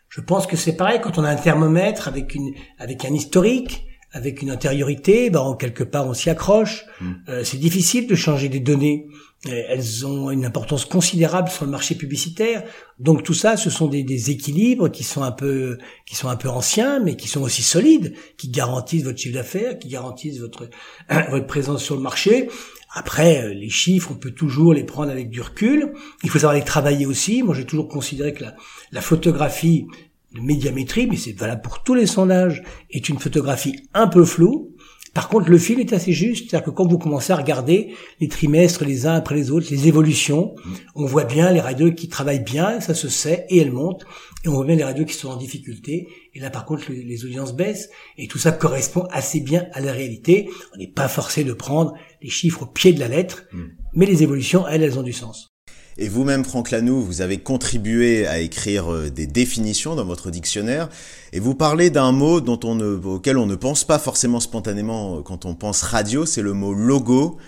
Je pense que c'est pareil quand on a un thermomètre avec une avec un historique, avec une intériorité, ben, quelque part on s'y accroche. Hmm. Euh, c'est difficile de changer des données. Euh, elles ont une importance considérable sur le marché publicitaire. Donc tout ça, ce sont des, équilibres qui sont un peu, qui sont un peu anciens, mais qui sont aussi solides, qui garantissent votre chiffre d'affaires, qui garantissent votre votre présence sur le marché. Après, euh, les chiffres, on peut toujours les prendre avec du recul. Il faut savoir les travailler aussi. Moi, j'ai toujours considéré que la, la photographie de médiamétrie, mais c'est valable pour tous les sondages, est une photographie un peu floue. Par contre, le fil est assez juste, c'est-à-dire que quand vous commencez à regarder les trimestres les uns après les autres, les évolutions, on voit bien les radios qui travaillent bien, ça se sait, et elles montent, et on voit bien les radios qui sont en difficulté, et là par contre les, audiences baissent, et tout ça correspond assez bien à la réalité. On n'est pas forcé de prendre les chiffres au pied de la lettre, mm. mais les évolutions, elles, elles ont du sens. Et vous-même, Franck Lanoux, vous avez contribué à écrire euh, des définitions dans votre dictionnaire, et vous parlez d'un mot dont on ne, auquel on ne pense pas forcément spontanément euh, quand on pense radio, c'est le mot logo.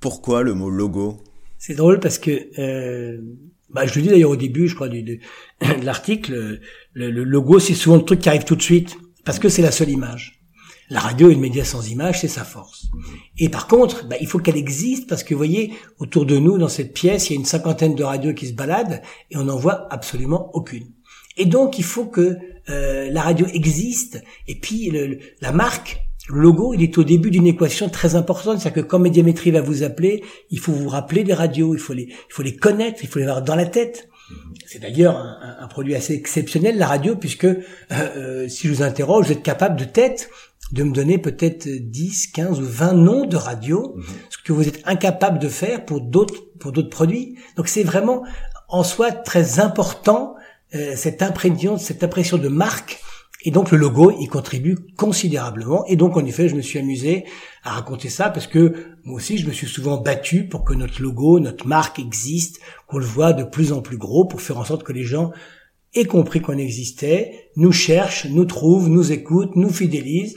Pourquoi le mot logo? C'est drôle parce que, euh, bah, je le dis d'ailleurs au début, je crois, de, l'article, le, le logo, c'est souvent le truc qui arrive tout de suite, parce que c'est la seule image. La radio est une média sans image, c'est sa force. Et par contre, bah, il faut qu'elle existe parce que vous voyez, autour de nous, dans cette pièce, il y a une cinquantaine de radios qui se baladent et on n'en voit absolument aucune. Et donc, il faut que euh, la radio existe et puis le, la marque Le logo, il est au début d'une équation très importante, c'est-à-dire que quand Médiamétrie va vous appeler, il faut vous rappeler des radios, il faut les, il faut les connaître, il faut les avoir dans la tête. C'est d'ailleurs un, un, produit assez exceptionnel, la radio, puisque euh, euh, si je vous interroge, vous êtes capable de tête de me donner peut-être 10, 15 ou 20 noms de radios, mhm. ce que vous êtes incapable de faire pour d'autres pour d'autres produits. Donc c'est vraiment en soi très important euh, cette impression cette impression de marque et donc le logo il contribue considérablement et donc en effet je me suis amusé à raconter ça parce que moi aussi je me suis souvent battu pour que notre logo notre marque existe qu'on le voit de plus en plus gros pour faire en sorte que les gens aient compris qu'on existait nous cherchent nous trouvent nous écoutent nous fidélisent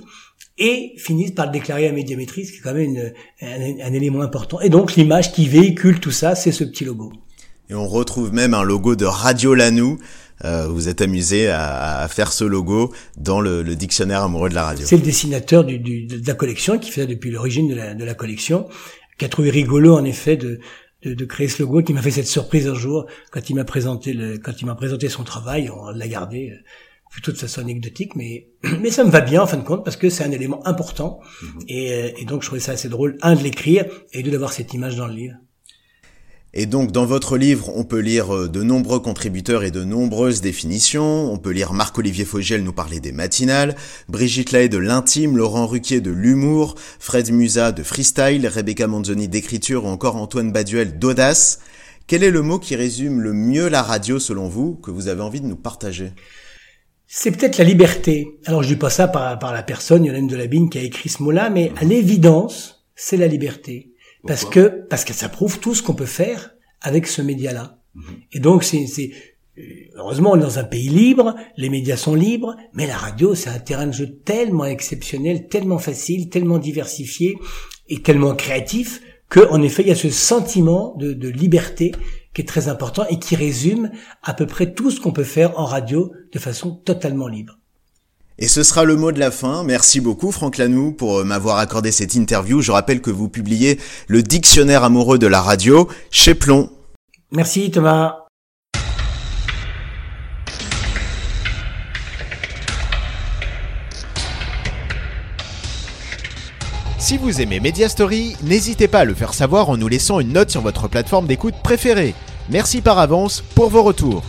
et finissent par le déclarer à médiamétrie, ce qui est quand même un, élément important. Et donc l'image qui véhicule tout ça, c'est ce petit logo. Et on retrouve même un logo de Radio Lanou. Euh, vous êtes amusé à, faire ce logo dans le, dictionnaire amoureux de la radio. C'est le dessinateur du, de la collection qui fait ça depuis l'origine de la, de la collection, qui a trouvé rigolo en effet de, de, de, créer ce logo, qui m'a fait cette surprise un jour quand il m'a présenté le, quand il m'a présenté son travail, on l'a gardé plutôt de façon anecdotique, mais mais ça me va bien en fin de compte parce que c'est un élément important mhm. et, euh, et, donc je trouvais ça assez drôle un de l'écrire et deux d'avoir cette image dans le livre. Et donc dans votre livre, on peut lire euh, de nombreux contributeurs et de nombreuses définitions. On peut lire Marc-Olivier Fogel nous parler des matinales, Brigitte Lahaye de l'intime, Laurent Ruquier de l'humour, Fred Musa de freestyle, Rebecca Manzoni d'écriture ou encore Antoine Baduel d'audace. Quel est le mot qui résume le mieux la radio selon vous que vous avez envie de nous partager? C'est peut-être la liberté. Alors je dis pas ça par, la personne, Yolande Delabine, qui a écrit ce mot-là, mais à l'évidence, c'est la liberté. Parce que, parce que ça prouve tout ce qu'on peut faire avec ce média-là. Mhm. Et donc c'est, c'est, heureusement, on est dans un pays libre, les médias sont libres, mais la radio, c'est un terrain de jeu tellement exceptionnel, tellement facile, tellement diversifié et tellement créatif que, en effet, il y a ce sentiment de, de liberté qui est très important et qui résume à peu près tout ce qu'on peut faire en radio de façon totalement libre. Et ce sera le mot de la fin. Merci beaucoup Franck Lanoux pour euh, m'avoir accordé cette interview. Je rappelle que vous publiez le dictionnaire amoureux de la radio chez Plomb. Merci Thomas. Si vous aimez Media Story, n'hésitez pas à le faire savoir en nous laissant une note sur votre plateforme d'écoute préférée. Merci par avance pour vos retours.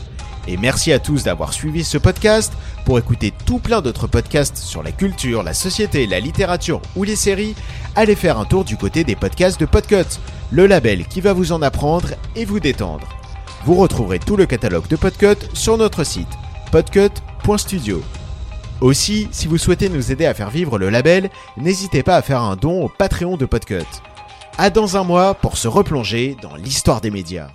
Et merci à tous d'avoir suivi ce podcast. Pour écouter tout plein d'autres podcasts sur la culture, la société, la littérature ou les séries, allez faire un tour du côté des podcasts de Podcut, le label qui va vous en apprendre et vous détendre. Vous retrouverez tout le catalogue de Podcut sur notre site podcut.studio. Aussi, si vous souhaitez nous aider à faire vivre le label, n'hésitez pas à faire un don au Patreon de Podcut. À dans un mois pour se replonger dans l'histoire des médias.